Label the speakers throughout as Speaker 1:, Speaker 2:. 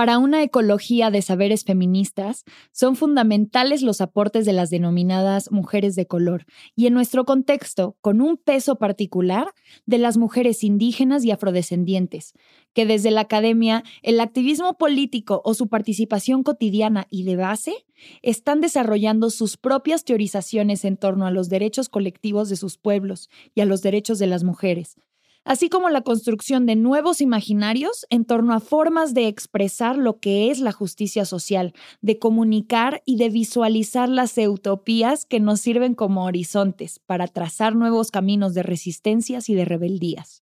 Speaker 1: Para una ecología de saberes feministas, son fundamentales los aportes de las denominadas mujeres de color. Y en nuestro contexto, con un peso particular, de las mujeres indígenas y afrodescendientes, que desde la academia, el activismo político o su participación cotidiana y de base están desarrollando sus propias teorizaciones en torno a los derechos colectivos de sus pueblos y a los derechos de las mujeres, así como la construcción de nuevos imaginarios en torno a formas de expresar lo que es la justicia social, de comunicar y de visualizar las utopías que nos sirven como horizontes para trazar nuevos caminos de resistencias y de rebeldías.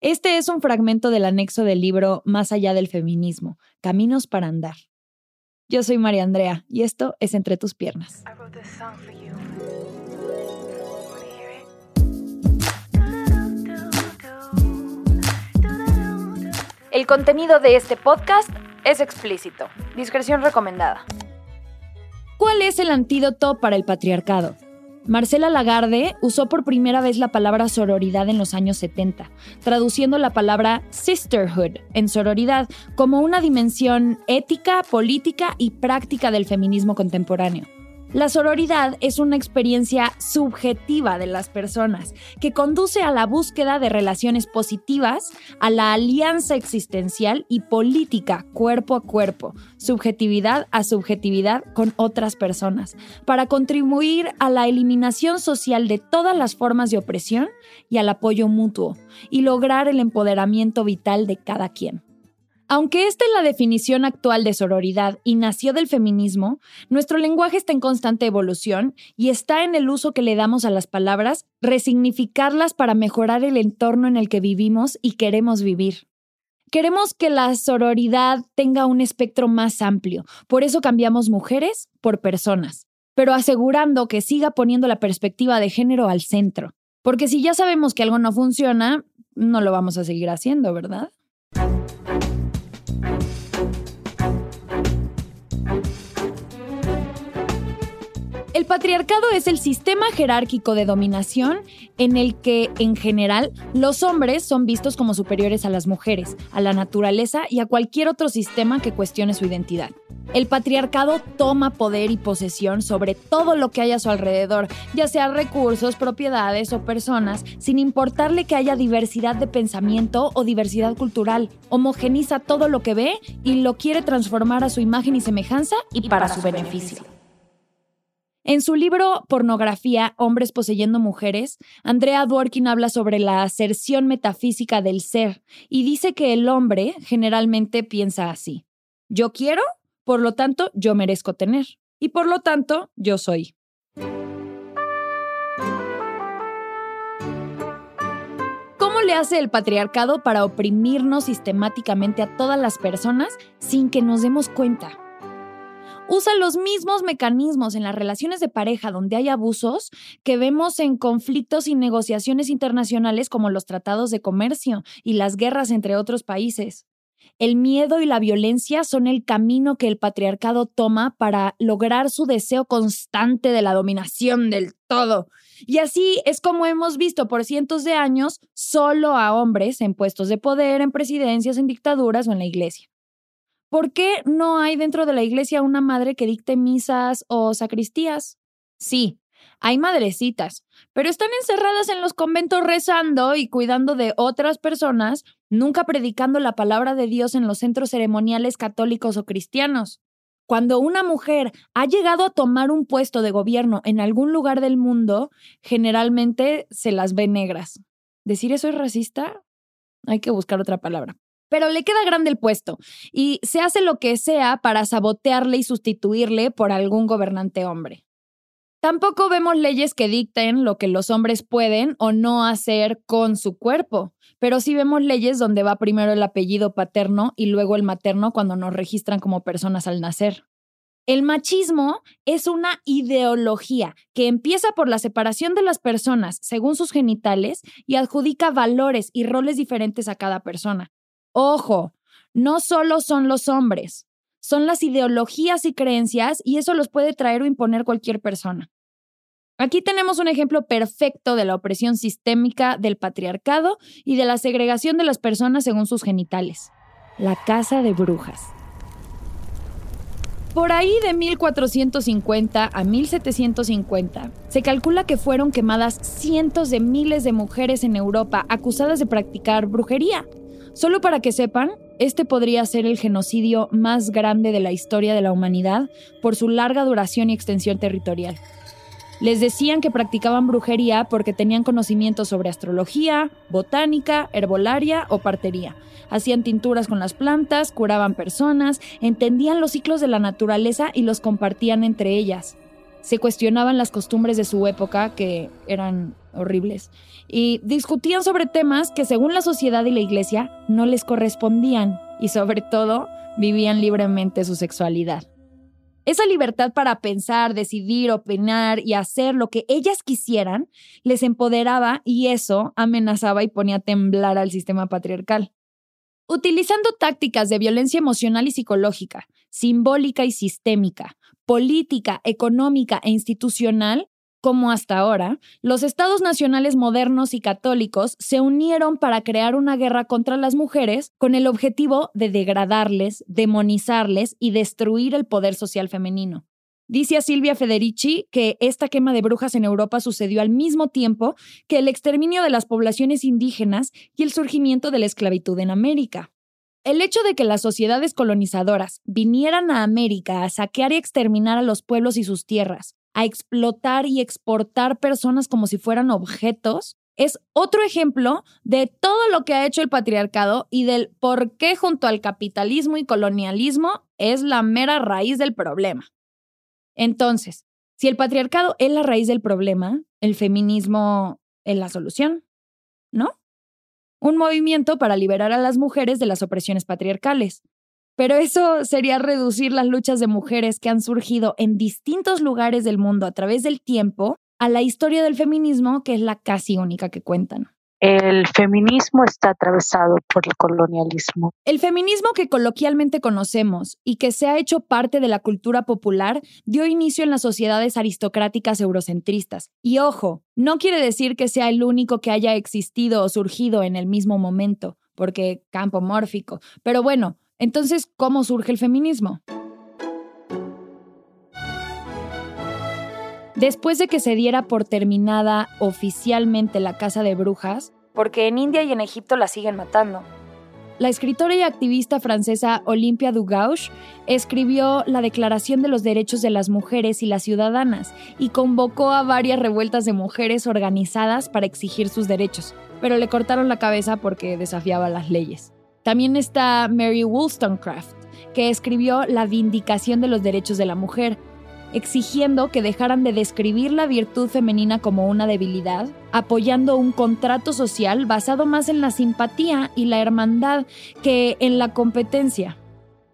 Speaker 1: Este es un fragmento del anexo del libro Más allá del feminismo, Caminos para andar. Yo soy María Andrea y esto es Entre tus piernas. El contenido de este podcast es explícito. Discreción recomendada. ¿Cuál es el antídoto para el patriarcado? Marcela Lagarde usó por primera vez la palabra sororidad en los años 70, traduciendo la palabra sisterhood en sororidad como una dimensión ética, política y práctica del feminismo contemporáneo. La sororidad es una experiencia subjetiva de las personas que conduce a la búsqueda de relaciones positivas, a la alianza existencial y política cuerpo a cuerpo, subjetividad a subjetividad con otras personas, para contribuir a la eliminación social de todas las formas de opresión y al apoyo mutuo, y lograr el empoderamiento vital de cada quien. Aunque esta es la definición actual de sororidad y nació del feminismo, nuestro lenguaje está en constante evolución y está en el uso que le damos a las palabras, resignificarlas para mejorar el entorno en el que vivimos y queremos vivir. Queremos que la sororidad tenga un espectro más amplio, por eso cambiamos mujeres por personas, pero asegurando que siga poniendo la perspectiva de género al centro. Porque si ya sabemos que algo no funciona, no lo vamos a seguir haciendo, ¿verdad? El patriarcado es el sistema jerárquico de dominación en el que, en general, los hombres son vistos como superiores a las mujeres, a la naturaleza y a cualquier otro sistema que cuestione su identidad. El patriarcado toma poder y posesión sobre todo lo que hay a su alrededor, ya sea recursos, propiedades o personas, sin importarle que haya diversidad de pensamiento o diversidad cultural. Homogeniza todo lo que ve y lo quiere transformar a su imagen y semejanza y, para, su, beneficio. En su libro Pornografía, Hombres poseyendo mujeres, Andrea Dworkin habla sobre la aserción metafísica del ser y dice que el hombre generalmente piensa así. Yo quiero, por lo tanto, yo merezco tener. Y por lo tanto, yo soy. ¿Cómo le hace el patriarcado para oprimirnos sistemáticamente a todas las personas sin que nos demos cuenta? Usa los mismos mecanismos en las relaciones de pareja donde hay abusos que vemos en conflictos y negociaciones internacionales como los tratados de comercio y las guerras entre otros países. El miedo y la violencia son el camino que el patriarcado toma para lograr su deseo constante de la dominación del todo. Y así es como hemos visto por cientos de años solo a hombres en puestos de poder, en presidencias, en dictaduras o en la iglesia. ¿Por qué no hay dentro de la iglesia una madre que dicte misas o sacristías? Sí, hay madrecitas, pero están encerradas en los conventos rezando y cuidando de otras personas, nunca predicando la palabra de Dios en los centros ceremoniales católicos o cristianos. Cuando una mujer ha llegado a tomar un puesto de gobierno en algún lugar del mundo, generalmente se las ve negras. ¿Decir eso es racista? Hay que buscar otra palabra pero le queda grande el puesto y se hace lo que sea para sabotearle y sustituirle por algún gobernante hombre. Tampoco vemos leyes que dicten lo que los hombres pueden o no hacer con su cuerpo, pero sí vemos leyes donde va primero el apellido paterno y luego el materno cuando nos registran como personas al nacer. El machismo es una ideología que empieza por la separación de las personas según sus genitales y adjudica valores y roles diferentes a cada persona. Ojo, no solo son los hombres, son las ideologías y creencias y eso los puede traer o imponer cualquier persona. Aquí tenemos un ejemplo perfecto de la opresión sistémica del patriarcado y de la segregación de las personas según sus genitales. La casa de brujas. Por ahí de 1450 a 1750, se calcula que fueron quemadas cientos de miles de mujeres en Europa acusadas de practicar brujería. Solo para que sepan, este podría ser el genocidio más grande de la historia de la humanidad por su larga duración y extensión territorial. Les decían que practicaban brujería porque tenían conocimientos sobre astrología, botánica, herbolaria o partería. Hacían tinturas con las plantas, curaban personas, entendían los ciclos de la naturaleza y los compartían entre ellas. Se cuestionaban las costumbres de su época, que eran horribles, y discutían sobre temas que según la sociedad y la iglesia no les correspondían, y sobre todo vivían libremente su sexualidad. Esa libertad para pensar, decidir, opinar y hacer lo que ellas quisieran les empoderaba y eso amenazaba y ponía a temblar al sistema patriarcal. Utilizando tácticas de violencia emocional y psicológica, simbólica y sistémica, política, económica e institucional, como hasta ahora, los estados nacionales modernos y católicos se unieron para crear una guerra contra las mujeres con el objetivo de degradarles, demonizarles y destruir el poder social femenino. Dice Silvia Federici que esta quema de brujas en Europa sucedió al mismo tiempo que el exterminio de las poblaciones indígenas y el surgimiento de la esclavitud en América. El hecho de que las sociedades colonizadoras vinieran a América a saquear y exterminar a los pueblos y sus tierras, a explotar y exportar personas como si fueran objetos, es otro ejemplo de todo lo que ha hecho el patriarcado y del por qué junto al capitalismo y colonialismo es la mera raíz del problema. Entonces, si el patriarcado es la raíz del problema, el feminismo es la solución, ¿no? Un movimiento para liberar a las mujeres de las opresiones patriarcales, pero eso sería reducir las luchas de mujeres que han surgido en distintos lugares del mundo a través del tiempo a la historia del feminismo, que es la casi única que cuentan.
Speaker 2: El feminismo está atravesado por el colonialismo.
Speaker 1: El feminismo que coloquialmente conocemos y que se ha hecho parte de la cultura popular dio inicio en las sociedades aristocráticas eurocentristas. Y ojo, no quiere decir que sea el único que haya existido o surgido en el mismo momento, porque campo mórfico. Pero bueno, entonces, ¿cómo surge el feminismo? Después de que se diera por terminada oficialmente la caza de brujas, porque en India y en Egipto la siguen matando, la escritora y activista francesa Olympia Dugauche escribió la Declaración de los Derechos de las Mujeres y las Ciudadanas y convocó a varias revueltas de mujeres organizadas para exigir sus derechos, pero le cortaron la cabeza porque desafiaba las leyes. También está Mary Wollstonecraft, que escribió La Vindicación de los Derechos de la Mujer, exigiendo que dejaran de describir la virtud femenina como una debilidad, apoyando un contrato social basado más en la simpatía y la hermandad que en la competencia.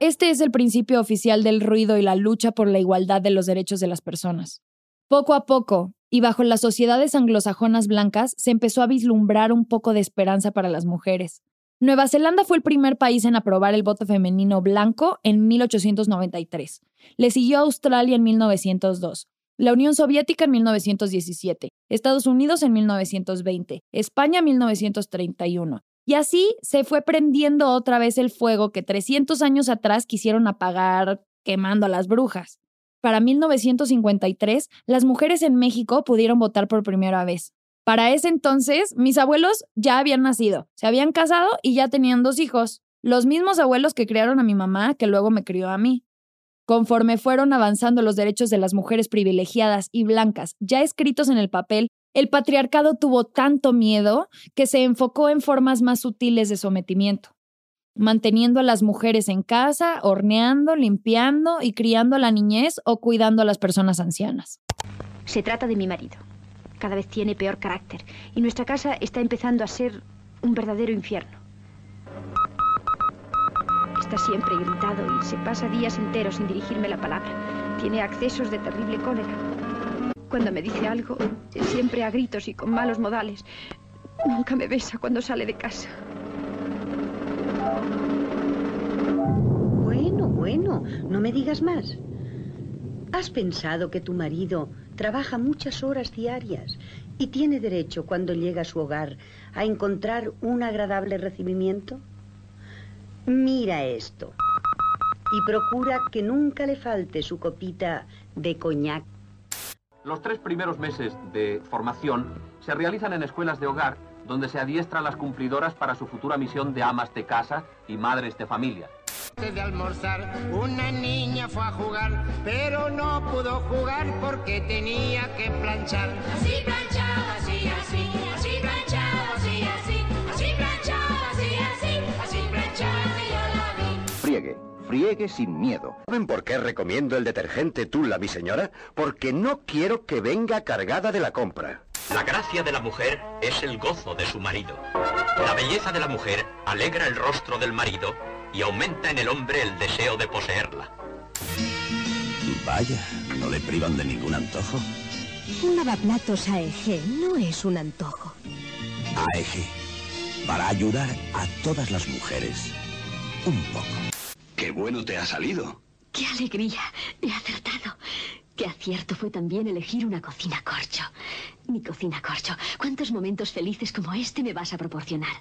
Speaker 1: Este es el principio oficial del ruido y la lucha por la igualdad de los derechos de las personas. Poco a poco, y bajo las sociedades anglosajonas blancas, se empezó a vislumbrar un poco de esperanza para las mujeres. Nueva Zelanda fue el primer país en aprobar el voto femenino blanco en 1893. Le siguió Australia en 1902, la Unión Soviética en 1917, Estados Unidos en 1920, España en 1931. Y así se fue prendiendo otra vez el fuego que 300 años atrás quisieron apagar quemando a las brujas. Para 1953, las mujeres en México pudieron votar por primera vez. Para ese entonces, mis abuelos ya habían nacido, se habían casado y ya tenían dos hijos, los mismos abuelos que criaron a mi mamá, que luego me crió a mí. Conforme fueron avanzando los derechos de las mujeres privilegiadas y blancas, ya escritos en el papel, el patriarcado tuvo tanto miedo que se enfocó en formas más sutiles de sometimiento, manteniendo a las mujeres en casa, horneando, limpiando y criando a la niñez o cuidando a las personas ancianas.
Speaker 3: Se trata de mi marido cada vez tiene peor carácter y nuestra casa está empezando a ser un verdadero infierno. Está siempre irritado y se pasa días enteros sin dirigirme la palabra. Tiene accesos de terrible cólera. Cuando me dice algo, siempre a gritos y con malos modales. Nunca me besa cuando sale de casa.
Speaker 4: Bueno, bueno, no me digas más. ¿Has pensado que tu marido trabaja muchas horas diarias y tiene derecho cuando llega a su hogar a encontrar un agradable recibimiento? Mira esto. y procura que nunca le falte su copita de coñac.
Speaker 5: Los tres primeros meses de formación se realizan en escuelas de hogar donde se adiestra a las cumplidoras para su futura misión de amas de casa y madres de familia.
Speaker 6: De almorzar, una niña fue a jugar, pero no pudo jugar porque tenía que planchar.
Speaker 7: Así planchaba, así, así, así planchaba, así, así, así planchaba, así, así, así planchaba que yo la vi.
Speaker 8: Friegue, friegue sin miedo. ¿Saben por qué recomiendo el detergente Tula, mi señora? Porque no quiero que venga cargada de la compra.
Speaker 9: La gracia de la mujer es el gozo de su marido. La belleza de la mujer alegra el rostro del marido y aumenta en el hombre el deseo de poseerla.
Speaker 10: Vaya, no le privan de ningún antojo.
Speaker 11: Un lavaplatos AEG no es un antojo.
Speaker 10: AEG, para ayudar a todas las mujeres. Un poco.
Speaker 8: ¡Qué bueno te ha salido!
Speaker 11: ¡Qué alegría! He acertado. Qué acierto fue también elegir una cocina corcho. Mi cocina corcho. ¿Cuántos momentos felices como este me vas a proporcionar?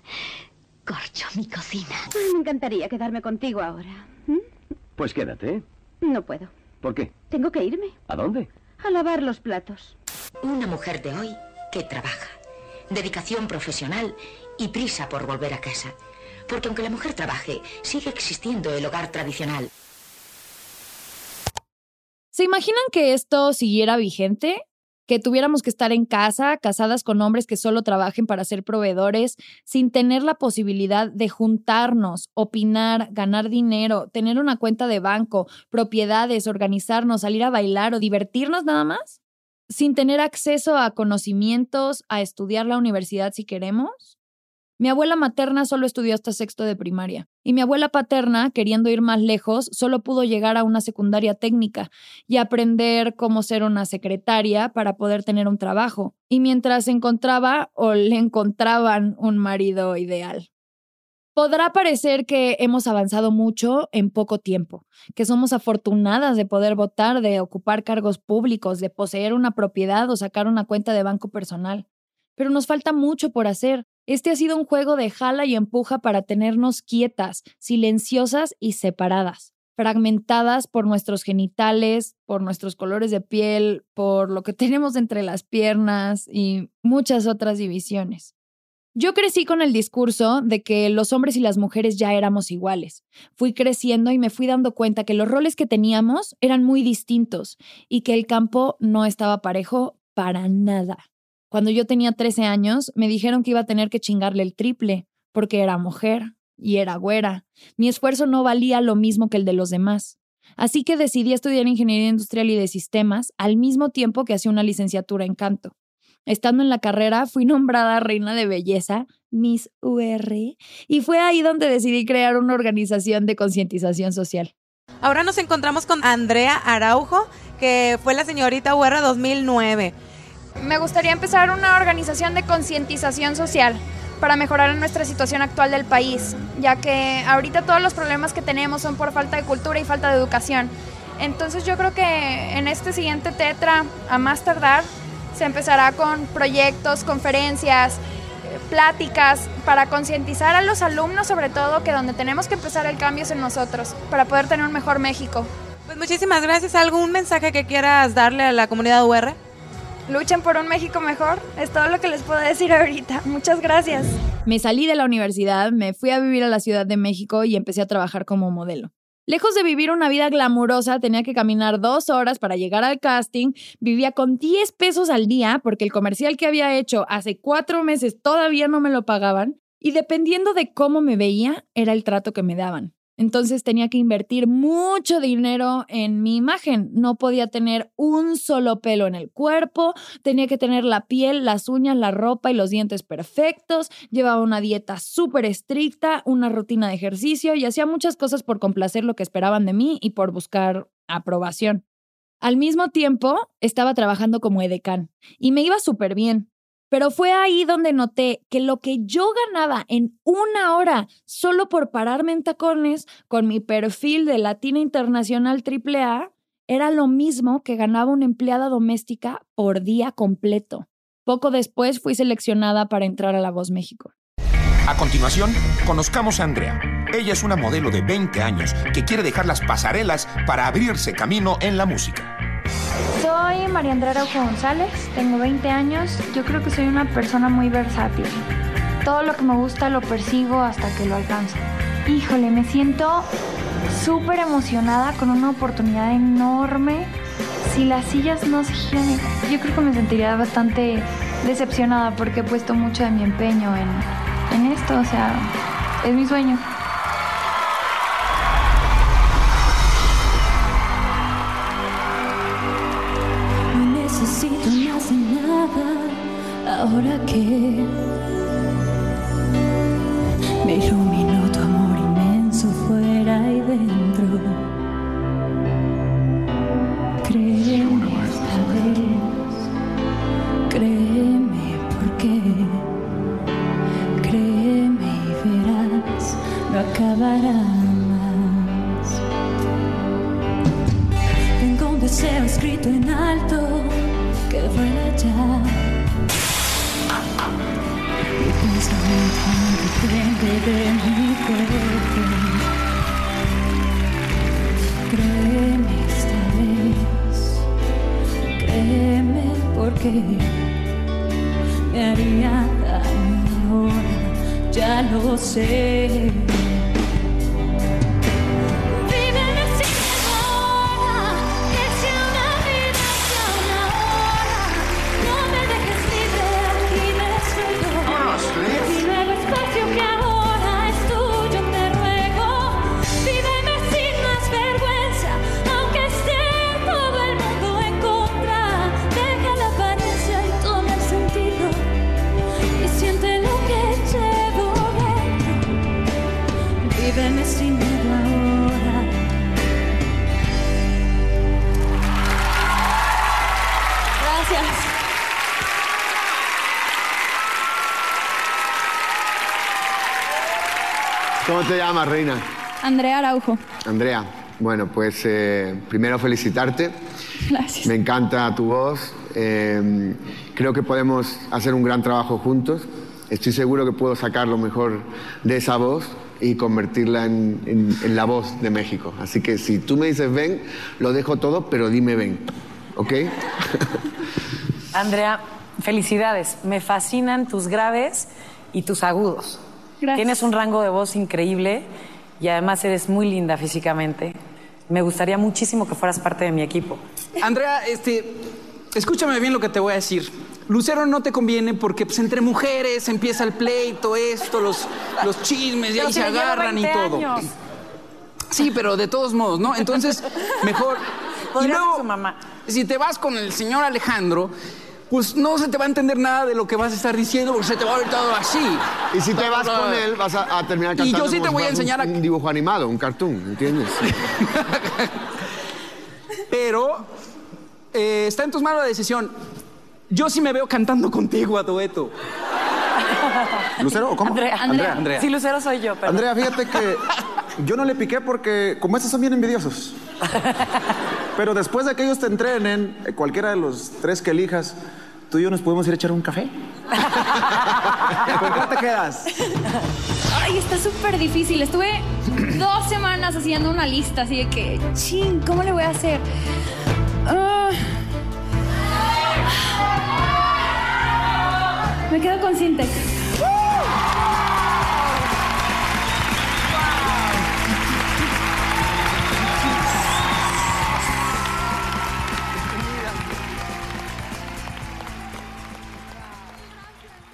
Speaker 11: Corcho, mi cocina.
Speaker 12: Me encantaría quedarme contigo ahora. ¿Mm?
Speaker 8: Pues quédate.
Speaker 12: No puedo.
Speaker 8: ¿Por qué?
Speaker 12: Tengo que irme
Speaker 8: ¿A dónde?
Speaker 12: a lavar los platos.
Speaker 13: Una mujer de hoy que trabaja. Dedicación profesional y prisa por volver a casa. Porque aunque la mujer trabaje, sigue existiendo el hogar tradicional.
Speaker 1: ¿Se imaginan que esto siguiera vigente? Que tuviéramos que estar en casa, casadas con hombres que solo trabajen para ser proveedores, sin tener la posibilidad de juntarnos, opinar, ganar dinero, tener una cuenta de banco, propiedades, organizarnos, salir a bailar o divertirnos nada más? Sin tener acceso a conocimientos, a estudiar la universidad si queremos? Mi abuela materna solo estudió hasta sexto de primaria y mi abuela paterna, queriendo ir más lejos, solo pudo llegar a una secundaria técnica y aprender cómo ser una secretaria para poder tener un trabajo. Y mientras encontraba o le encontraban un marido ideal. Podrá parecer que hemos avanzado mucho en poco tiempo, que somos afortunadas de poder votar, de ocupar cargos públicos, de poseer una propiedad o sacar una cuenta de banco personal. Pero nos falta mucho por hacer. Este ha sido un juego de jala y empuja para tenernos quietas, silenciosas y separadas, fragmentadas por nuestros genitales, por nuestros colores de piel, por lo que tenemos entre las piernas y muchas otras divisiones. Yo crecí con el discurso de que los hombres y las mujeres ya éramos iguales. Fui creciendo y me fui dando cuenta que los roles que teníamos eran muy distintos y que el campo no estaba parejo para nada. Cuando yo tenía 13 años, me dijeron que iba a tener que chingarle el triple, porque era mujer y era güera. Mi esfuerzo no valía lo mismo que el de los demás. Así que decidí estudiar ingeniería industrial y de sistemas al mismo tiempo que hacía una licenciatura en canto. Estando en la carrera, fui nombrada reina de belleza, Miss UR, y fue ahí donde decidí crear una organización de concientización social.
Speaker 14: Ahora nos encontramos con Andrea Araujo, que fue la señorita UR 2009.
Speaker 15: Me gustaría empezar una organización de concientización social para mejorar nuestra situación actual del país, ya que ahorita todos los problemas que tenemos son por falta de cultura y falta de educación. Entonces yo creo que en este siguiente tetra, a más tardar, se empezará con proyectos, conferencias, eh, pláticas para concientizar a los alumnos sobre todo que donde tenemos que empezar el cambio es en nosotros, para poder tener un mejor México.
Speaker 14: Pues muchísimas gracias. ¿Algún mensaje que quieras darle a la comunidad UR?
Speaker 15: Luchen por un México mejor. Es todo lo que les puedo decir ahorita. Muchas gracias.
Speaker 1: Me salí de la universidad, me fui a vivir a la Ciudad de México y empecé a trabajar como modelo. Lejos de vivir una vida glamurosa, tenía que caminar dos horas para llegar al casting, vivía con 10 pesos al día porque el comercial que había hecho hace cuatro meses todavía no me lo pagaban y dependiendo de cómo me veía, era el trato que me daban. Entonces tenía que invertir mucho dinero en mi imagen. No podía tener un solo pelo en el cuerpo, tenía que tener la piel, las uñas, la ropa y los dientes perfectos, llevaba una dieta súper estricta, una rutina de ejercicio y hacía muchas cosas por complacer lo que esperaban de mí y por buscar aprobación. Al mismo tiempo, estaba trabajando como edecán y me iba súper bien. Pero fue ahí donde noté que lo que yo ganaba en una hora solo por pararme en tacones con mi perfil de Latina Internacional AAA era lo mismo que ganaba una empleada doméstica por día completo. Poco después fui seleccionada para entrar a La Voz México.
Speaker 16: A continuación, conozcamos a Andrea, Ella es una modelo de 20 años que quiere dejar las pasarelas para abrirse camino en la música.
Speaker 15: Soy María Andrea Araujo González, tengo 20 años. Yo creo que soy una persona muy versátil. Todo lo que me gusta lo persigo hasta que lo alcanzo. Híjole, me siento súper emocionada con una oportunidad enorme. Si las sillas no se giran, yo creo que me sentiría bastante decepcionada porque he puesto mucho de mi empeño en, en esto. O sea, es mi sueño.
Speaker 7: Ahora que ya
Speaker 17: ¿Cómo te llamas, reina?
Speaker 15: Andrea Araujo.
Speaker 17: Andrea. Bueno, pues eh, primero felicitarte.
Speaker 15: Gracias.
Speaker 17: Me encanta tu voz. Eh, creo que podemos hacer un gran trabajo juntos. Estoy seguro que puedo sacar lo mejor de esa voz y convertirla en, en- en la voz de México. Así que si tú me dices ven, lo dejo todo, pero dime ven. ¿Ok?
Speaker 18: Andrea, felicidades. Me fascinan tus graves y tus agudos. Tienes un rango de voz increíble y además eres muy linda físicamente. Me gustaría muchísimo que fueras parte de mi equipo.
Speaker 19: Andrea, este, escúchame bien lo que te voy a decir. Lucero no te conviene porque pues, entre mujeres empieza el pleito, esto, los, los chismes, y ahí
Speaker 18: si
Speaker 19: se agarran y
Speaker 18: 20
Speaker 19: todo.
Speaker 18: años.
Speaker 19: Sí, pero de todos modos, ¿no? Entonces, mejor. y luego,
Speaker 18: su mamá.
Speaker 19: si te vas con el señor Alejandro, pues no se te va a entender nada de lo que vas a estar diciendo porque se te va a ver todo así.
Speaker 17: Y si te vas con él, vas a, a terminar
Speaker 19: Y
Speaker 17: cantando
Speaker 19: yo sí te voy a
Speaker 17: fueras un-
Speaker 19: enseñar a-
Speaker 17: un dibujo animado, un cartoon, ¿entiendes?
Speaker 19: Pero eh, está en tus manos la decisión. Yo sí me veo cantando contigo a dueto.
Speaker 20: ¿Lucero o cómo?
Speaker 18: Andrea,
Speaker 20: Andrea.
Speaker 19: Andrea.
Speaker 18: Sí, Lucero soy yo, pero.
Speaker 20: Andrea, fíjate que yo no le piqué porque como estos son bien envidiosos. Pero después de que ellos te entrenen, eh, cualquiera de los tres que elijas, tú y yo nos podemos ir a echar un café. ¿Con cuál te quedas?
Speaker 15: Ay, está súper difícil. Estuve dos semanas haciendo una lista así de que, ching, ¿cómo le voy a hacer? Ah. me quedo con Sintex.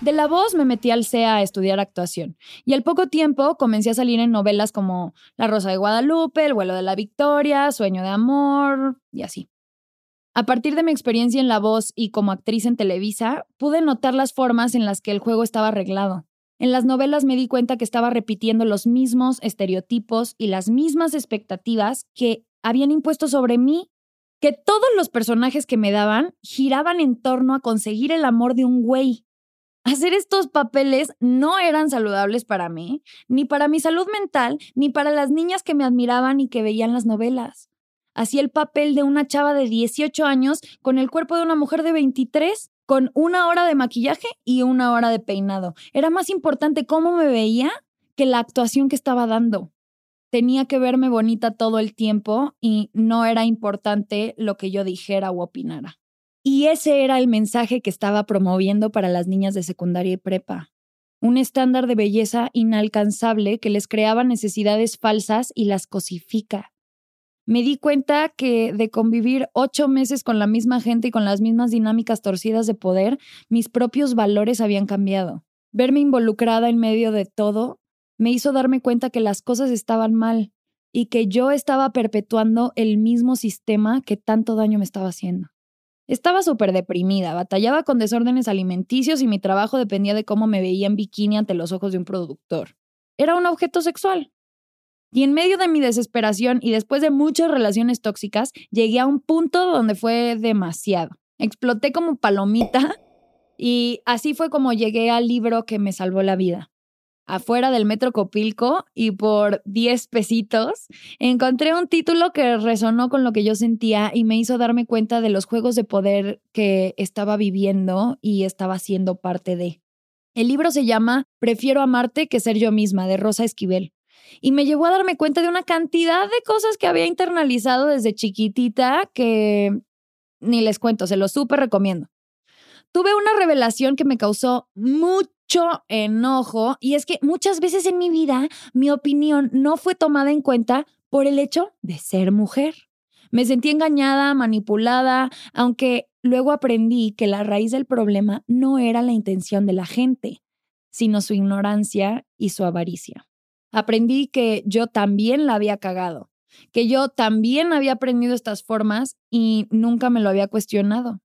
Speaker 1: De la voz me metí al CEA a estudiar actuación y al poco tiempo comencé a salir en novelas como La Rosa de Guadalupe, El vuelo de la Victoria, Sueño de Amor y así. A partir de mi experiencia en la voz y como actriz en Televisa, pude notar las formas en las que el juego estaba arreglado. En las novelas me di cuenta que estaba repitiendo los mismos estereotipos y las mismas expectativas que habían impuesto sobre mí, que todos los personajes que me daban giraban en torno a conseguir el amor de un güey. Hacer estos papeles no eran saludables para mí, ni para mi salud mental, ni para las niñas que me admiraban y que veían las novelas. Hacía el papel de una chava de 18 años con el cuerpo de una mujer de 23, con una hora de maquillaje y una hora de peinado. Era más importante cómo me veía que la actuación que estaba dando. Tenía que verme bonita todo el tiempo y no era importante lo que yo dijera o opinara. Y ese era el mensaje que estaba promoviendo para las niñas de secundaria y prepa. Un estándar de belleza inalcanzable que les creaba necesidades falsas y las cosifica. Me di cuenta que de convivir ocho meses con la misma gente y con las mismas dinámicas torcidas de poder, mis propios valores habían cambiado. Verme involucrada en medio de todo me hizo darme cuenta que las cosas estaban mal y que yo estaba perpetuando el mismo sistema que tanto daño me estaba haciendo. Estaba súper deprimida, batallaba con desórdenes alimenticios y mi trabajo dependía de cómo me veía en bikini ante los ojos de un productor. Era un objeto sexual. Y en medio de mi desesperación y después de muchas relaciones tóxicas, llegué a un punto donde fue demasiado. Exploté como palomita y así fue como llegué al libro que me salvó la vida afuera del Metro Copilco y por 10 pesitos, encontré un título que resonó con lo que yo sentía y me hizo darme cuenta de los juegos de poder que estaba viviendo y estaba siendo parte de. El libro se llama Prefiero amarte que ser yo misma, de Rosa Esquivel. Y me llevó a darme cuenta de una cantidad de cosas que había internalizado desde chiquitita que ni les cuento, se lo súper recomiendo. Tuve una revelación que me causó mucho enojo y es que muchas veces en mi vida mi opinión no fue tomada en cuenta por el hecho de ser mujer. Me sentí engañada, manipulada, aunque luego aprendí que la raíz del problema no era la intención de la gente, sino su ignorancia y su avaricia. Aprendí que yo también la había cagado, que yo también había aprendido estas formas y nunca me lo había cuestionado.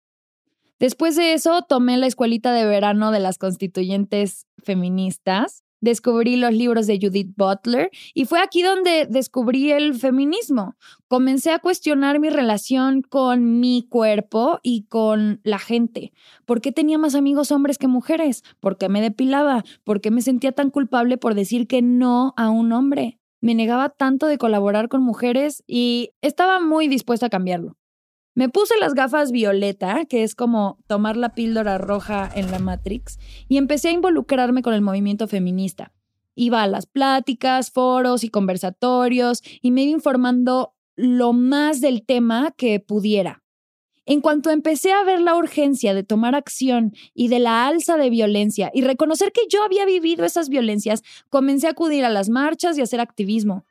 Speaker 1: Después de eso, tomé la escuelita de verano de las constituyentes feministas, descubrí los libros de Judith Butler y fue aquí donde descubrí el feminismo. Comencé a cuestionar mi relación con mi cuerpo y con la gente. ¿Por qué tenía más amigos hombres que mujeres? ¿Por qué me depilaba? ¿Por qué me sentía tan culpable por decir que no a un hombre? Me negaba tanto de colaborar con mujeres y estaba muy dispuesta a cambiarlo. Me puse las gafas violeta, que es como tomar la píldora roja en la Matrix, y empecé a involucrarme con el movimiento feminista. Iba a las pláticas, foros y conversatorios y me iba informando lo más del tema que pudiera. En cuanto empecé a ver la urgencia de tomar acción y de la alza de violencia y reconocer que yo había vivido esas violencias, comencé a acudir a las marchas y a hacer activismo.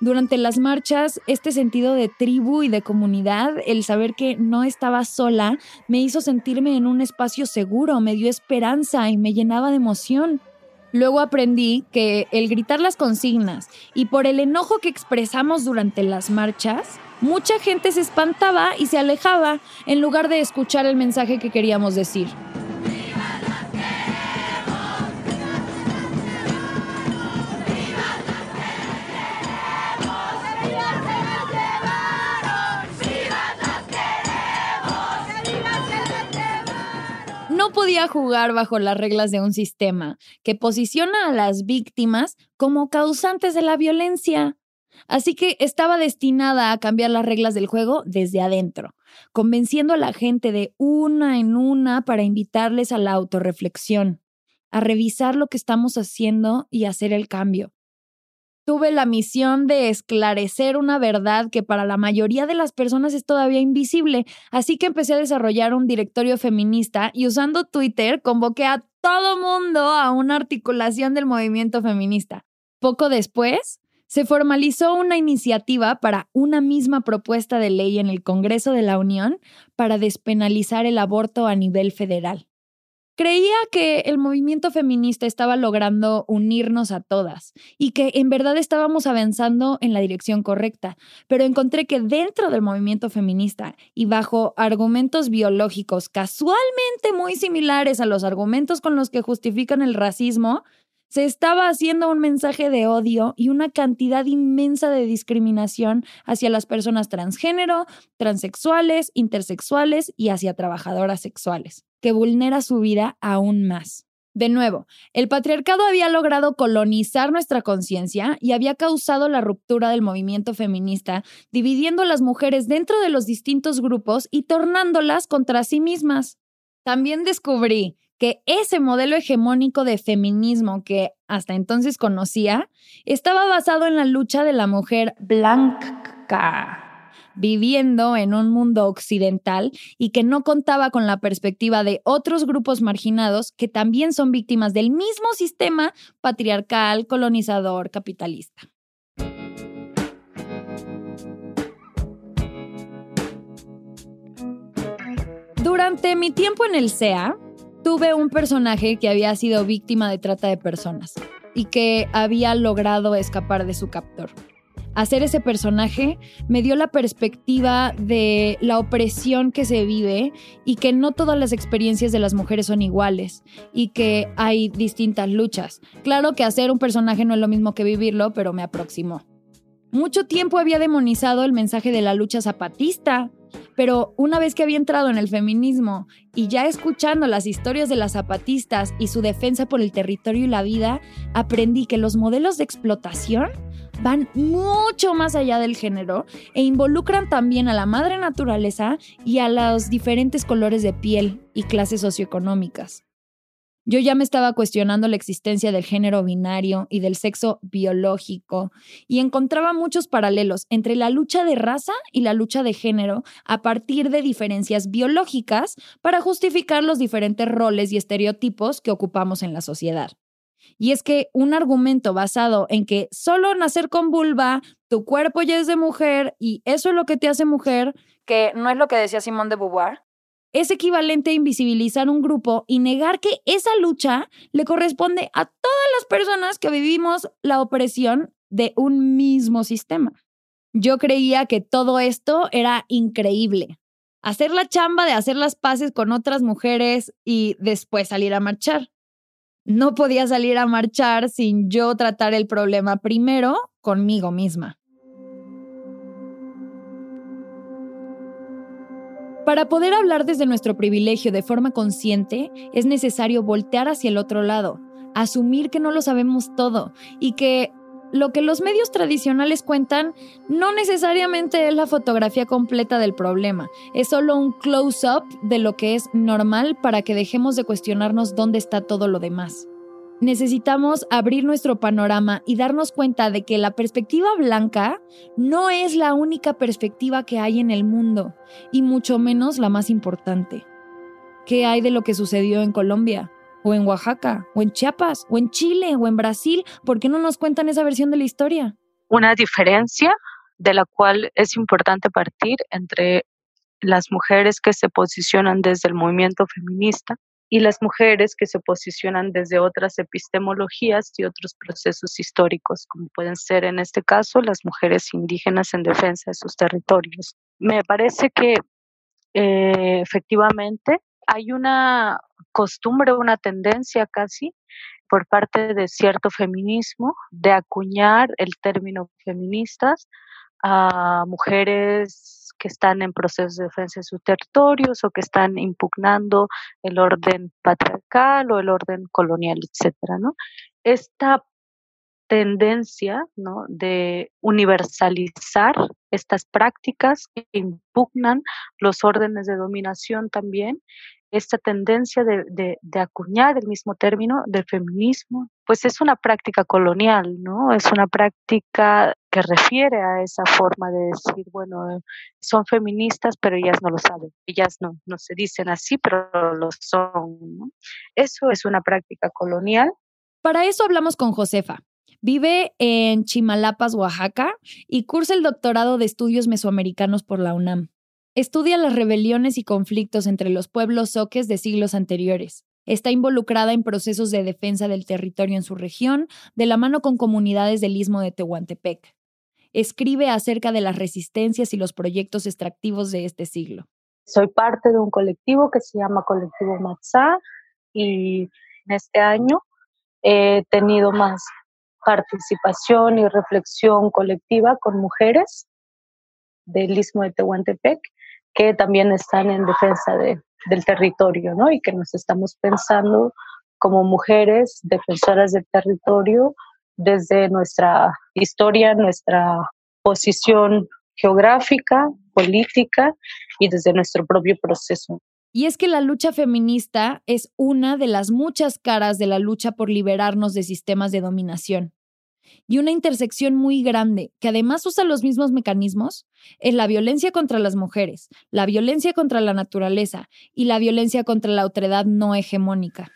Speaker 1: Durante las marchas, este sentido de tribu y de comunidad, el saber que no estaba sola, me hizo sentirme en un espacio seguro, me dio esperanza y me llenaba de emoción. Luego aprendí que el gritar las consignas y por el enojo que expresamos durante las marchas, mucha gente se espantaba y se alejaba en lugar de escuchar el mensaje que queríamos decir. Podía jugar bajo las reglas de un sistema que posiciona a las víctimas como causantes de la violencia. Así que estaba destinada a cambiar las reglas del juego desde adentro, convenciendo a la gente de una en una para invitarles a la autorreflexión, a revisar lo que estamos haciendo y hacer el cambio tuve la misión de esclarecer una verdad que para la mayoría de las personas es todavía invisible, así que empecé a desarrollar un directorio feminista y usando Twitter convoqué a todo mundo a una articulación del movimiento feminista. Poco después, se formalizó una iniciativa para una misma propuesta de ley en el Congreso de la Unión para despenalizar el aborto a nivel federal. Creía que el movimiento feminista estaba logrando unirnos a todas y que en verdad estábamos avanzando en la dirección correcta, pero encontré que dentro del movimiento feminista y bajo argumentos biológicos casualmente muy similares a los argumentos con los que justifican el racismo, se estaba haciendo un mensaje de odio y una cantidad inmensa de discriminación hacia las personas transgénero, transexuales, intersexuales y hacia trabajadoras sexuales que vulnera su vida aún más. De nuevo, el patriarcado había logrado colonizar nuestra conciencia y había causado la ruptura del movimiento feminista, dividiendo a las mujeres dentro de los distintos grupos y tornándolas contra sí mismas. También descubrí que ese modelo hegemónico de feminismo que hasta entonces conocía estaba basado en la lucha de la mujer blanca viviendo en un mundo occidental y que no contaba con la perspectiva de otros grupos marginados que también son víctimas del mismo sistema patriarcal, colonizador, capitalista. Durante mi tiempo en el CEA, tuve un personaje que había sido víctima de trata de personas y que había logrado escapar de su captor. Hacer ese personaje me dio la perspectiva de la opresión que se vive y que no todas las experiencias de las mujeres son iguales y que hay distintas luchas. Claro que hacer un personaje no es lo mismo que vivirlo, pero me aproximó. Mucho tiempo había demonizado el mensaje de la lucha zapatista, pero una vez que había entrado en el feminismo y ya escuchando las historias de las zapatistas y su defensa por el territorio y la vida, aprendí que los modelos de explotación van mucho más allá del género e involucran también a la madre naturaleza y a los diferentes colores de piel y clases socioeconómicas. Yo ya me estaba cuestionando la existencia del género binario y del sexo biológico y encontraba muchos paralelos entre la lucha de raza y la lucha de género a partir de diferencias biológicas para justificar los diferentes roles y estereotipos que ocupamos en la sociedad. Y es que un argumento basado en que solo nacer con vulva, tu cuerpo ya es de mujer y eso es lo que te hace mujer, que no es lo que decía Simón de Beauvoir, es equivalente a invisibilizar un grupo y negar que esa lucha le corresponde a todas las personas que vivimos la opresión de un mismo sistema. Yo creía que todo esto era increíble. Hacer la chamba de hacer las paces con otras mujeres y después salir a marchar. No podía salir a marchar sin yo tratar el problema primero conmigo misma. Para poder hablar desde nuestro privilegio de forma consciente, es necesario voltear hacia el otro lado, asumir que no lo sabemos todo y que lo que los medios tradicionales cuentan no necesariamente es la fotografía completa del problema, es solo un close-up de lo que es normal para que dejemos de cuestionarnos dónde está todo lo demás. Necesitamos abrir nuestro panorama y darnos cuenta de que la perspectiva blanca no es la única perspectiva que hay en el mundo, y mucho menos la más importante. ¿Qué hay de lo que sucedió en Colombia? O en Oaxaca, o en Chiapas, o en Chile, o en Brasil. ¿Por qué no nos cuentan esa versión de la historia?
Speaker 2: Una diferencia de la cual es importante partir entre las mujeres que se posicionan desde el movimiento feminista y las mujeres que se posicionan desde otras epistemologías y otros procesos históricos, como pueden ser en este caso las mujeres indígenas en defensa de sus territorios. Me parece que eh, efectivamente hay una costumbre, una tendencia casi por parte de cierto feminismo de acuñar el término feministas a mujeres que están en procesos de defensa de sus territorios o que están impugnando el orden patriarcal o el orden colonial, etcétera, ¿no? Esta tendencia ¿no? de universalizar estas prácticas que impugnan los órdenes de dominación también esta tendencia de, acuñar el mismo término del feminismo, pues es una práctica colonial, ¿no? Es una práctica que refiere a esa forma de decir, bueno, son feministas, pero ellas no lo saben, ellas no, no se dicen así, pero lo son, ¿no? Eso es una práctica colonial.
Speaker 1: Para eso hablamos con Josefa. Vive en Chimalapas, Oaxaca, y cursa el doctorado de estudios mesoamericanos por la UNAM. Estudia las rebeliones y conflictos entre los pueblos soques de siglos anteriores. Está involucrada en procesos de defensa del territorio en su región, de la mano con comunidades del istmo de Tehuantepec. Escribe acerca de las resistencias y los proyectos extractivos de este siglo.
Speaker 2: Soy parte de un colectivo que se llama Colectivo Matzá y en este año he tenido más participación y reflexión colectiva con mujeres del istmo de Tehuantepec que también están en defensa de, del territorio, ¿no? Y que nos estamos pensando como mujeres defensoras del territorio desde nuestra historia, nuestra posición geográfica, política y desde nuestro propio proceso.
Speaker 1: Y es que la lucha feminista es una de las muchas caras de la lucha por liberarnos de sistemas de dominación. Y una intersección muy grande, que además usa los mismos mecanismos, es la violencia contra las mujeres, la violencia contra la naturaleza y la violencia contra la autoridad no hegemónica.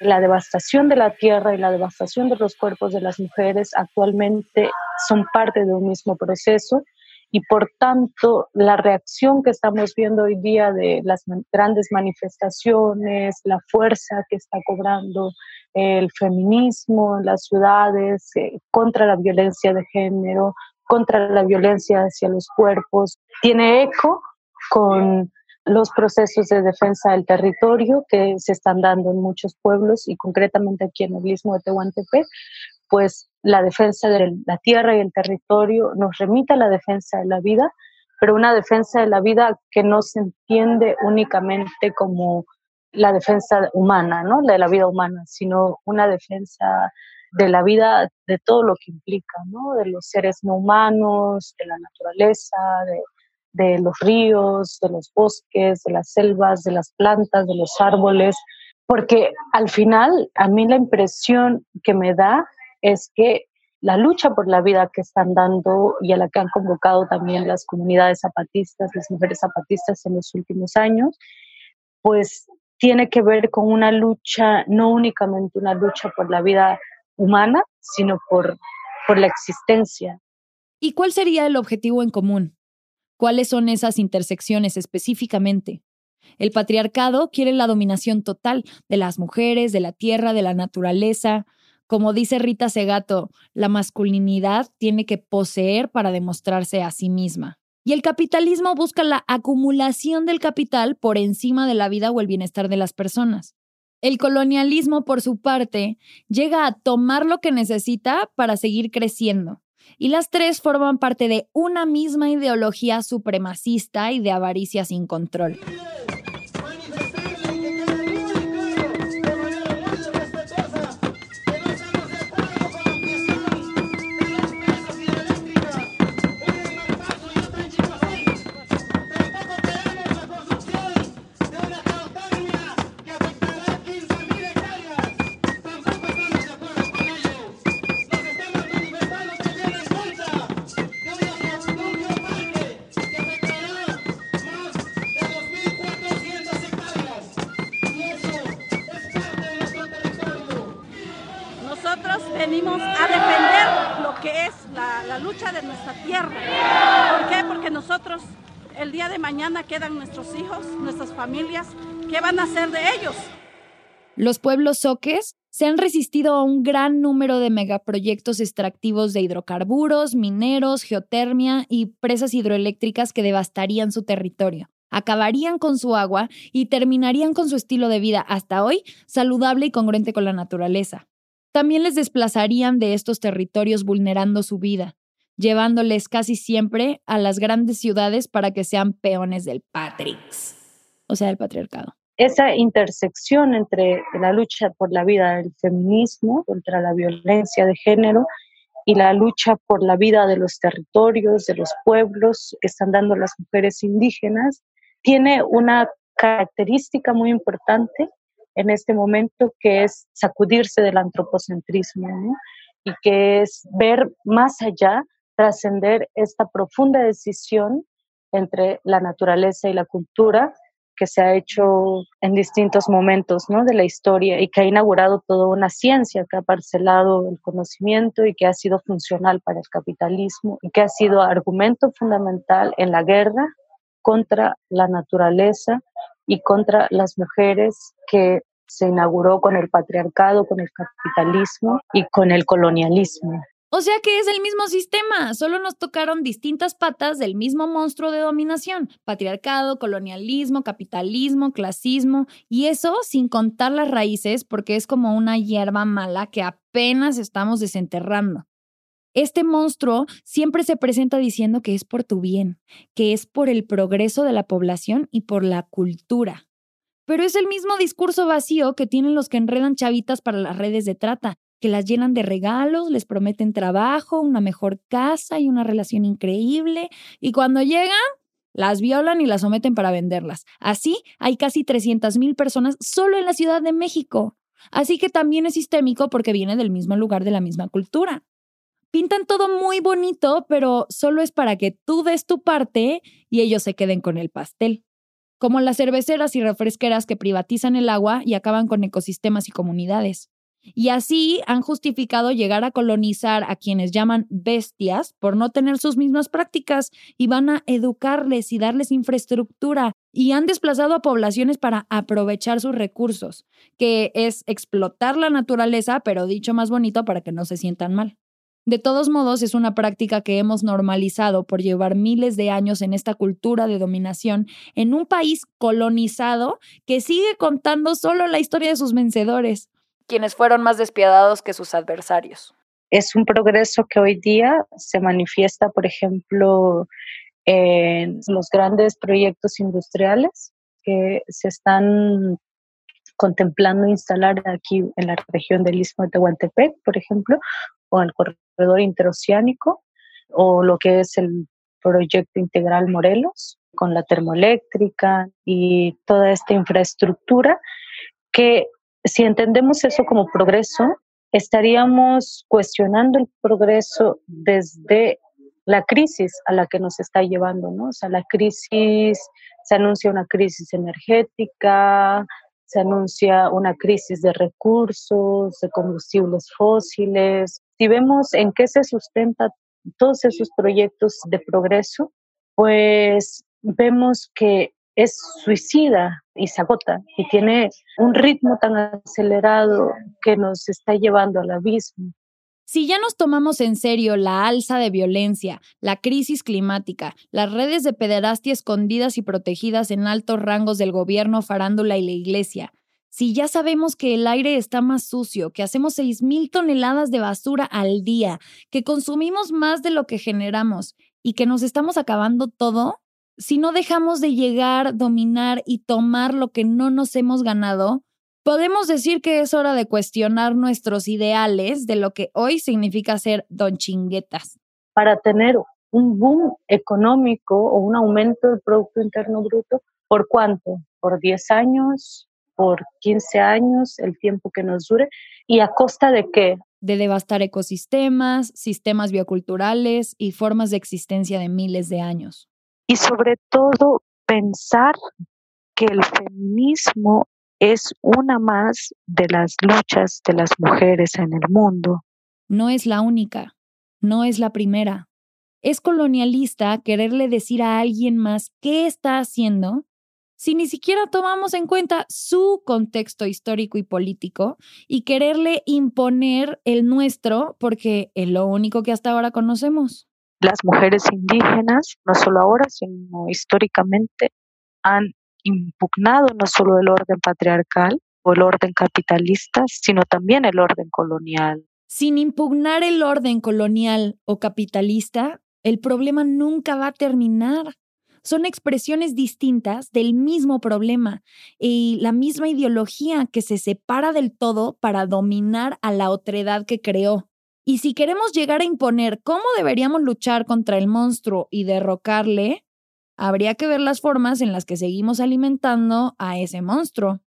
Speaker 2: La devastación de la tierra y la devastación de los cuerpos de las mujeres actualmente son parte de un mismo proceso y por tanto la reacción que estamos viendo hoy día de las grandes manifestaciones, la fuerza que está cobrando el feminismo en las ciudades eh, contra la violencia de género, contra la violencia hacia los cuerpos, tiene eco con los procesos de defensa del territorio que se están dando en muchos pueblos y concretamente aquí en el istmo de Tehuantepec, pues la defensa de la tierra y el territorio nos remite a la defensa de la vida, pero una defensa de la vida que no se entiende únicamente como la defensa humana, ¿no? de la vida humana, sino una defensa de la vida, de todo lo que implica, ¿no? de los seres no humanos, de la naturaleza, de, de los ríos, de los bosques, de las selvas, de las plantas, de los árboles, porque al final a mí la impresión que me da es que la lucha por la vida que están dando y a la que han convocado también las comunidades zapatistas, las mujeres zapatistas en los últimos años, pues tiene que ver con una lucha, no únicamente una lucha por la vida humana, sino por, por la existencia.
Speaker 1: ¿Y cuál sería el objetivo en común? ¿Cuáles son esas intersecciones específicamente? El patriarcado quiere la dominación total de las mujeres, de la tierra, de la naturaleza, como dice Rita Segato, la masculinidad tiene que poseer para demostrarse a sí misma. Y el capitalismo busca la acumulación del capital por encima de la vida o el bienestar de las personas. El colonialismo, por su parte, llega a tomar lo que necesita para seguir creciendo. Y las tres forman parte de una misma ideología supremacista y de avaricia sin control.
Speaker 21: Nuestros hijos, nuestras familias. ¿Qué van a hacer de ellos?
Speaker 1: Los pueblos soques se han resistido a un gran número de megaproyectos extractivos de hidrocarburos, mineros, geotermia y presas hidroeléctricas que devastarían su territorio, acabarían con su agua y terminarían con su estilo de vida hasta hoy saludable y congruente con la naturaleza. También les desplazarían de estos territorios vulnerando su vida, llevándoles casi siempre a las grandes ciudades para que sean peones del Patrix, o sea, del patriarcado
Speaker 2: esa intersección entre la lucha por la vida del feminismo contra la violencia de género y la lucha por la vida de los territorios, de los pueblos que están dando las mujeres indígenas, tiene una característica muy importante en este momento que es sacudirse del antropocentrismo ¿no? y que es ver más allá, trascender esta profunda decisión entre la naturaleza y la cultura que se ha hecho en distintos momentos ¿no? de la historia y que ha inaugurado toda una ciencia que ha parcelado el conocimiento y que ha sido funcional para el capitalismo y que ha sido argumento fundamental en la guerra contra la naturaleza y contra las mujeres que se inauguró con el patriarcado, con el capitalismo y con el colonialismo.
Speaker 1: O sea que es el mismo sistema, solo nos tocaron distintas patas del mismo monstruo de dominación, patriarcado, colonialismo, capitalismo, clasismo, y eso sin contar las raíces porque es como una hierba mala que apenas estamos desenterrando. Este monstruo siempre se presenta diciendo que es por tu bien, que es por el progreso de la población y por la cultura. Pero es el mismo discurso vacío que tienen los que enredan chavitas para las redes de trata. Que las llenan de regalos, les prometen trabajo, una mejor casa y una relación increíble, y cuando llegan, las violan y las someten para venderlas. Así hay casi 300 mil personas solo en la Ciudad de México. Así que también es sistémico porque viene del mismo lugar de la misma cultura. Pintan todo muy bonito, pero solo es para que tú des tu parte y ellos se queden con el pastel. Como las cerveceras y refresqueras que privatizan el agua y acaban con ecosistemas y comunidades. Y así han justificado llegar a colonizar a quienes llaman bestias por no tener sus mismas prácticas y van a educarles y darles infraestructura y han desplazado a poblaciones para aprovechar sus recursos, que es explotar la naturaleza, pero dicho más bonito para que no se sientan mal. De todos modos, es una práctica que hemos normalizado por llevar miles de años en esta cultura de dominación en un país colonizado que sigue contando solo la historia de sus vencedores, quienes fueron más despiadados que sus adversarios.
Speaker 2: Es un progreso que hoy día se manifiesta, por ejemplo, en los grandes proyectos industriales que se están contemplando instalar aquí en la región del Istmo de Tehuantepec, por ejemplo, o el corredor interoceánico, o lo que es el proyecto integral Morelos, con la termoeléctrica y toda esta infraestructura, que si entendemos eso como progreso, estaríamos cuestionando el progreso desde la crisis a la que nos está llevando, ¿no? O sea, la crisis, se anuncia una crisis energética, se anuncia una crisis de recursos, de combustibles fósiles. Si vemos en qué se sustenta todos esos proyectos de progreso, pues vemos que es suicida y se agota y tiene un ritmo tan acelerado que nos está llevando al abismo.
Speaker 1: Si ya nos tomamos en serio la alza de violencia, la crisis climática, las redes de pederastia escondidas y protegidas en altos rangos del gobierno, farándula y la iglesia, si ya sabemos que el aire está más sucio, que hacemos 6.000 toneladas de basura al día, que consumimos más de lo que generamos y que nos estamos acabando todo, si no dejamos de llegar, dominar y tomar lo que no nos hemos ganado, podemos decir que es hora de cuestionar nuestros ideales de lo que hoy significa ser don chinguetas.
Speaker 2: Para tener un boom económico o un aumento del Producto Interno Bruto, ¿por cuánto? ¿Por 10 años? ¿Por 15 años? El tiempo que nos dure. ¿Y a costa de qué?
Speaker 1: De devastar ecosistemas, sistemas bioculturales y formas de existencia de miles de años
Speaker 2: y sobre todo pensar que el feminismo es una más de las luchas de las mujeres en el mundo.
Speaker 1: No es la única, no es la primera. Es colonialista quererle decir a alguien más qué está haciendo si ni siquiera tomamos en cuenta su contexto histórico y político y quererle imponer el nuestro porque es lo único que hasta ahora conocemos
Speaker 2: las mujeres indígenas, no solo ahora, sino históricamente, han impugnado no solo el orden patriarcal o el orden capitalista, sino también el orden colonial.
Speaker 1: Sin impugnar el orden colonial o capitalista, el problema nunca va a terminar. Son expresiones distintas del mismo problema y la misma ideología que se separa del todo para dominar a la otredad que creó. Y si queremos llegar a imponer cómo deberíamos luchar contra el monstruo y derrocarle, habría que ver las formas en las que seguimos alimentando a ese monstruo.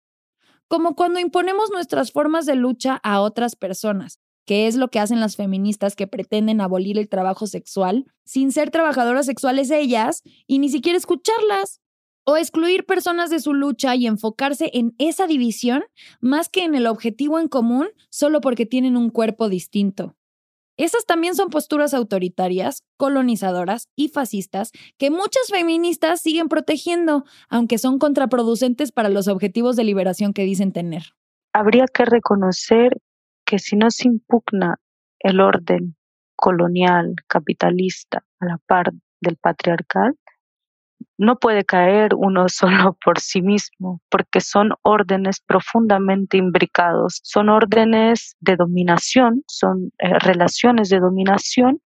Speaker 1: Como cuando imponemos nuestras formas de lucha a otras personas, que es lo que hacen las feministas que pretenden abolir el trabajo sexual sin ser trabajadoras sexuales ellas y ni siquiera escucharlas. O excluir personas de su lucha y enfocarse en esa división más que en el objetivo en común solo porque tienen un cuerpo distinto. Esas también son posturas autoritarias, colonizadoras y fascistas que muchas feministas siguen protegiendo, aunque son contraproducentes para los objetivos de liberación que dicen tener.
Speaker 2: Habría que reconocer que si no se impugna el orden colonial, capitalista, a la par del patriarcal, no puede caer uno solo por sí mismo, porque son órdenes profundamente imbricados, son órdenes de dominación, son eh, relaciones de dominación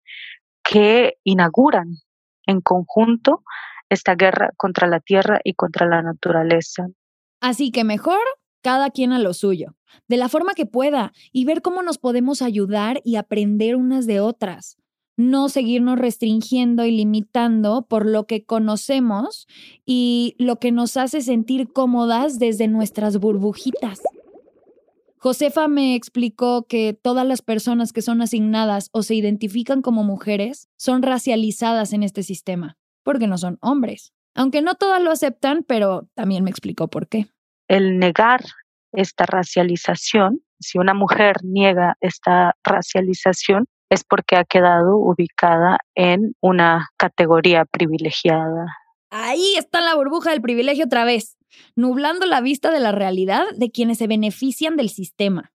Speaker 2: que inauguran en conjunto esta guerra contra la tierra y contra la naturaleza.
Speaker 1: Así que mejor cada quien a lo suyo, de la forma que pueda, y ver cómo nos podemos ayudar y aprender unas de otras. No seguirnos restringiendo y limitando por lo que conocemos y lo que nos hace sentir cómodas desde nuestras burbujitas. Josefa me explicó que todas las personas que son asignadas o se identifican como mujeres son racializadas en este sistema, porque no son hombres. Aunque no todas lo aceptan, pero también me explicó por qué.
Speaker 2: El negar esta racialización, si una mujer niega esta racialización, es porque ha quedado ubicada en una categoría privilegiada.
Speaker 1: Ahí está la burbuja del privilegio otra vez, nublando la vista de la realidad de quienes se benefician del sistema.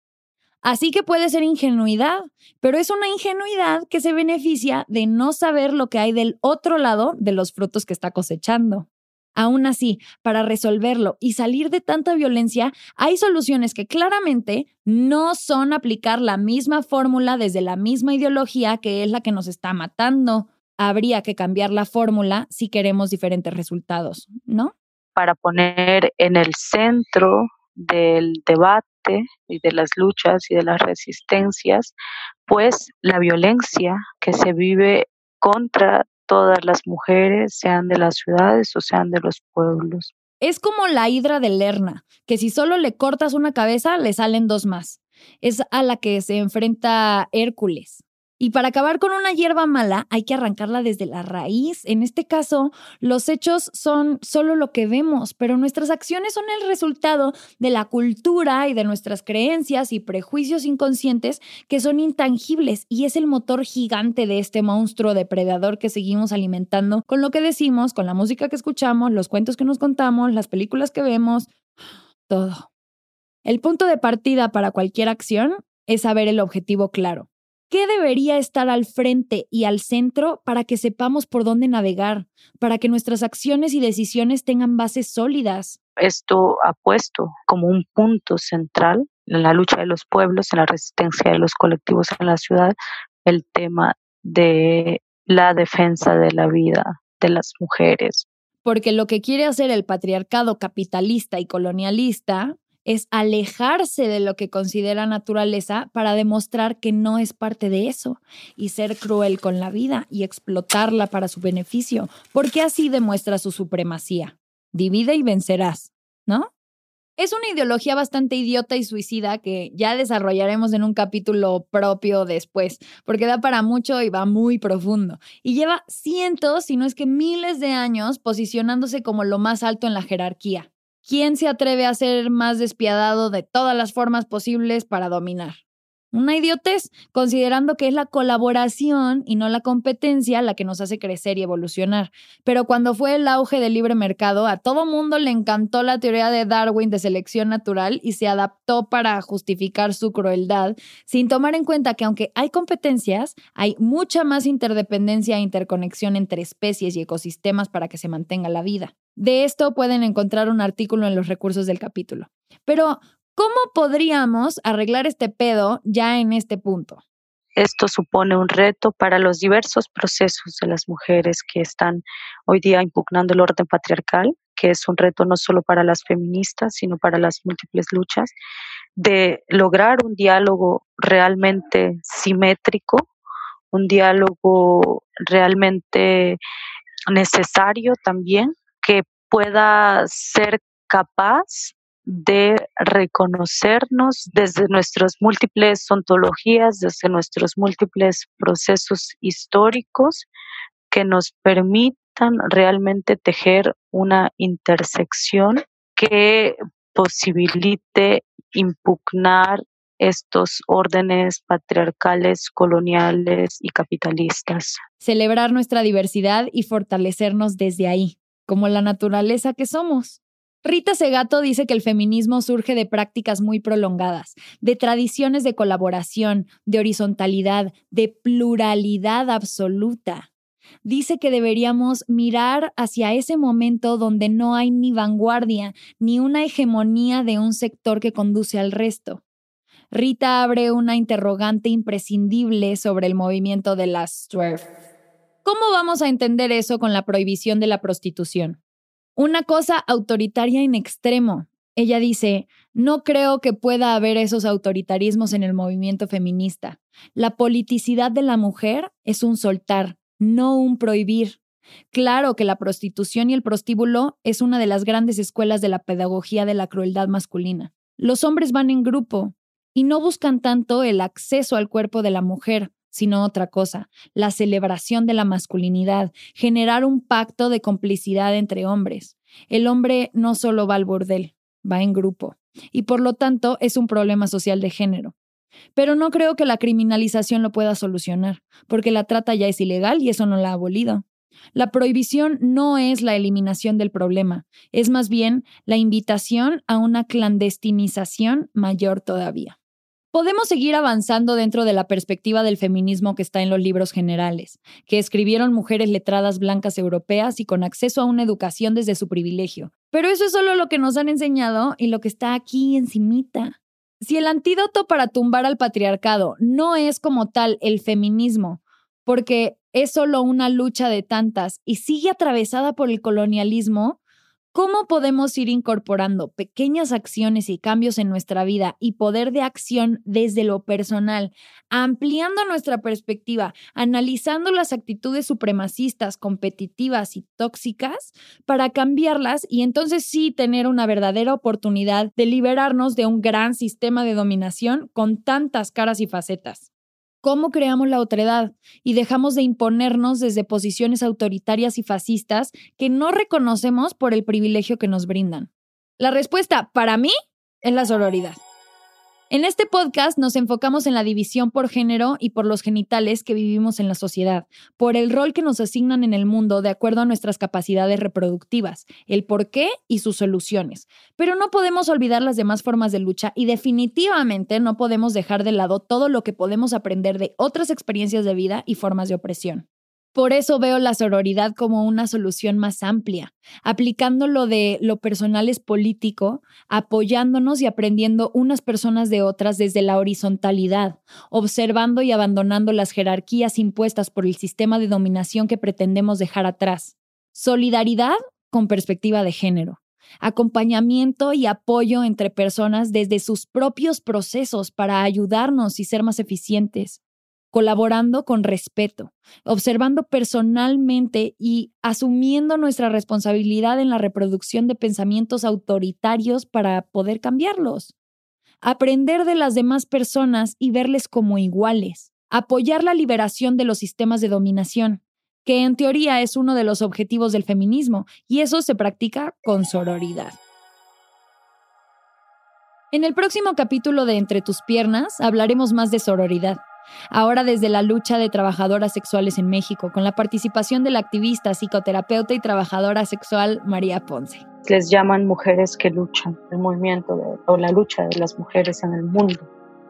Speaker 1: Así que puede ser ingenuidad, pero es una ingenuidad que se beneficia de no saber lo que hay del otro lado de los frutos que está cosechando. Aún así, para resolverlo y salir de tanta violencia, hay soluciones que claramente no son aplicar la misma fórmula desde la misma ideología que es la que nos está matando. Habría que cambiar la fórmula si queremos diferentes resultados, ¿no?
Speaker 2: Para poner en el centro del debate y de las luchas y de las resistencias, pues la violencia que se vive contra todas las mujeres, sean de las ciudades o sean de los pueblos.
Speaker 1: Es como la hidra de Lerna, que si solo le cortas una cabeza, le salen dos más. Es a la que se enfrenta Hércules. Y para acabar con una hierba mala hay que arrancarla desde la raíz. En este caso, los hechos son solo lo que vemos, pero nuestras acciones son el resultado de la cultura y de nuestras creencias y prejuicios inconscientes que son intangibles y es el motor gigante de este monstruo depredador que seguimos alimentando con lo que decimos, con la música que escuchamos, los cuentos que nos contamos, las películas que vemos, todo. El punto de partida para cualquier acción es saber el objetivo claro. ¿Qué debería estar al frente y al centro para que sepamos por dónde navegar, para que nuestras acciones y decisiones tengan bases sólidas?
Speaker 2: Esto ha puesto como un punto central en la lucha de los pueblos, en la resistencia de los colectivos en la ciudad, el tema de la defensa de la vida de las mujeres.
Speaker 1: Porque lo que quiere hacer el patriarcado capitalista y colonialista es alejarse de lo que considera naturaleza para demostrar que no es parte de eso y ser cruel con la vida y explotarla para su beneficio, porque así demuestra su supremacía. Divide y vencerás, ¿no? Es una ideología bastante idiota y suicida que ya desarrollaremos en un capítulo propio después, porque da para mucho y va muy profundo. Y lleva cientos, si no es que miles de años posicionándose como lo más alto en la jerarquía. ¿Quién se atreve a ser más despiadado de todas las formas posibles para dominar? Una idiotez, considerando que es la colaboración y no la competencia la que nos hace crecer y evolucionar. Pero cuando fue el auge del libre mercado, a todo mundo le encantó la teoría de Darwin de selección natural y se adaptó para justificar su crueldad, sin tomar en cuenta que aunque hay competencias, hay mucha más interdependencia e interconexión entre especies y ecosistemas para que se mantenga la vida. De esto pueden encontrar un artículo en los recursos del capítulo. Pero, ¿cómo podríamos arreglar este pedo ya en este punto?
Speaker 2: Esto supone un reto para los diversos procesos de las mujeres que están hoy día impugnando el orden patriarcal, que es un reto no solo para las feministas, sino para las múltiples luchas, de lograr un diálogo realmente simétrico, un diálogo realmente necesario también que pueda ser capaz de reconocernos desde nuestras múltiples ontologías, desde nuestros múltiples procesos históricos que nos permitan realmente tejer una intersección que posibilite impugnar estos órdenes patriarcales, coloniales y capitalistas.
Speaker 1: Celebrar nuestra diversidad y fortalecernos desde ahí como la naturaleza que somos. Rita Segato dice que el feminismo surge de prácticas muy prolongadas, de tradiciones de colaboración, de horizontalidad, de pluralidad absoluta. Dice que deberíamos mirar hacia ese momento donde no hay ni vanguardia, ni una hegemonía de un sector que conduce al resto. Rita abre una interrogante imprescindible sobre el movimiento de las TERF. ¿Cómo vamos a entender eso con la prohibición de la prostitución? Una cosa autoritaria en extremo, Ella dice, no creo que pueda haber esos autoritarismos en el movimiento feminista. La politicidad de la mujer es un soltar, no un prohibir. Claro que la prostitución y el prostíbulo es una de las grandes escuelas de la pedagogía de la crueldad masculina. Los hombres van en grupo y no buscan tanto el acceso al cuerpo de la mujer, sino otra cosa, la celebración de la masculinidad, generar un pacto de complicidad entre hombres. El hombre no solo va al bordel, va en grupo, y por lo tanto es un problema social de género. Pero no creo que la criminalización lo pueda solucionar, porque la trata ya es ilegal y eso no la ha abolido. La prohibición no es la eliminación del problema, es más bien la invitación a una clandestinización mayor todavía. Podemos seguir avanzando dentro de la perspectiva del feminismo que está en los libros generales, que escribieron mujeres letradas blancas europeas y con acceso a una educación desde su privilegio. Pero eso es solo lo que nos han enseñado y lo que está aquí encimita. Si el antídoto para tumbar al patriarcado no es como tal el feminismo, porque es solo una lucha de tantas y sigue atravesada por el colonialismo, ¿Cómo podemos ir incorporando pequeñas acciones y cambios en nuestra vida y poder de acción desde lo personal, ampliando nuestra perspectiva, analizando las actitudes supremacistas, competitivas y tóxicas para cambiarlas y entonces sí tener una verdadera oportunidad de liberarnos de un gran sistema de dominación con tantas caras y facetas? Cómo creamos la otredad y dejamos de imponernos desde posiciones autoritarias y fascistas que no reconocemos por el privilegio que nos brindan. La respuesta, para mí, es la sororidad. En este podcast nos enfocamos en la división por género y por los genitales que vivimos en la sociedad, por el rol que nos asignan en el mundo de acuerdo a nuestras capacidades reproductivas, el por qué y sus soluciones. Pero no podemos olvidar las demás formas de lucha y definitivamente no podemos dejar de lado todo lo que podemos aprender de otras experiencias de vida y formas de opresión. Por eso veo la sororidad como una solución más amplia, aplicando lo de lo personal es político, apoyándonos y aprendiendo unas personas de otras desde la horizontalidad, observando y abandonando las jerarquías impuestas por el sistema de dominación que pretendemos dejar atrás. Solidaridad con perspectiva de género. Acompañamiento y apoyo entre personas desde sus propios procesos para ayudarnos y ser más eficientes colaborando con respeto, observando personalmente y asumiendo nuestra responsabilidad en la reproducción de pensamientos autoritarios para poder cambiarlos. Aprender de las demás personas y verles como iguales. Apoyar la liberación de los sistemas de dominación, que en teoría es uno de los objetivos del feminismo, y eso se practica con sororidad. En el próximo capítulo de Entre tus piernas hablaremos más de sororidad ahora desde la lucha de trabajadoras sexuales en México, con la participación de la activista, psicoterapeuta y trabajadora sexual María Ponce.
Speaker 2: Les llaman mujeres que luchan, el movimiento o la lucha de las mujeres en el mundo.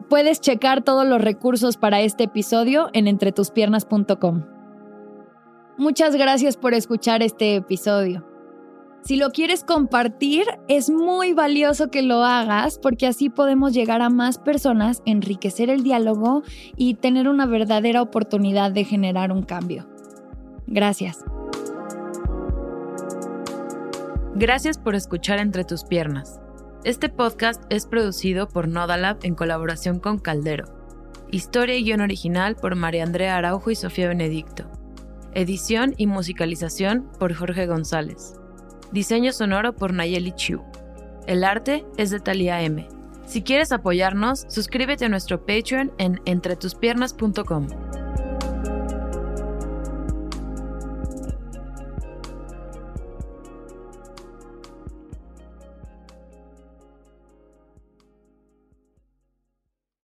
Speaker 1: Puedes checar todos los recursos para este episodio en entretuspiernas.com. Muchas gracias por escuchar este episodio. Si lo quieres compartir, es muy valioso que lo hagas porque así podemos llegar a más personas, enriquecer el diálogo y tener una verdadera oportunidad de generar un cambio. Gracias.
Speaker 22: Gracias por escuchar Entre tus piernas. Este podcast es producido por Nodalab en colaboración con Caldero. Historia y guion original por María Andrea Araujo y Sofía Benedicto. Edición y musicalización por Jorge González. Diseño sonoro por Nayeli Chu. El arte es de Talia M. Si quieres apoyarnos, suscríbete a nuestro Patreon en entretuspiernas.com.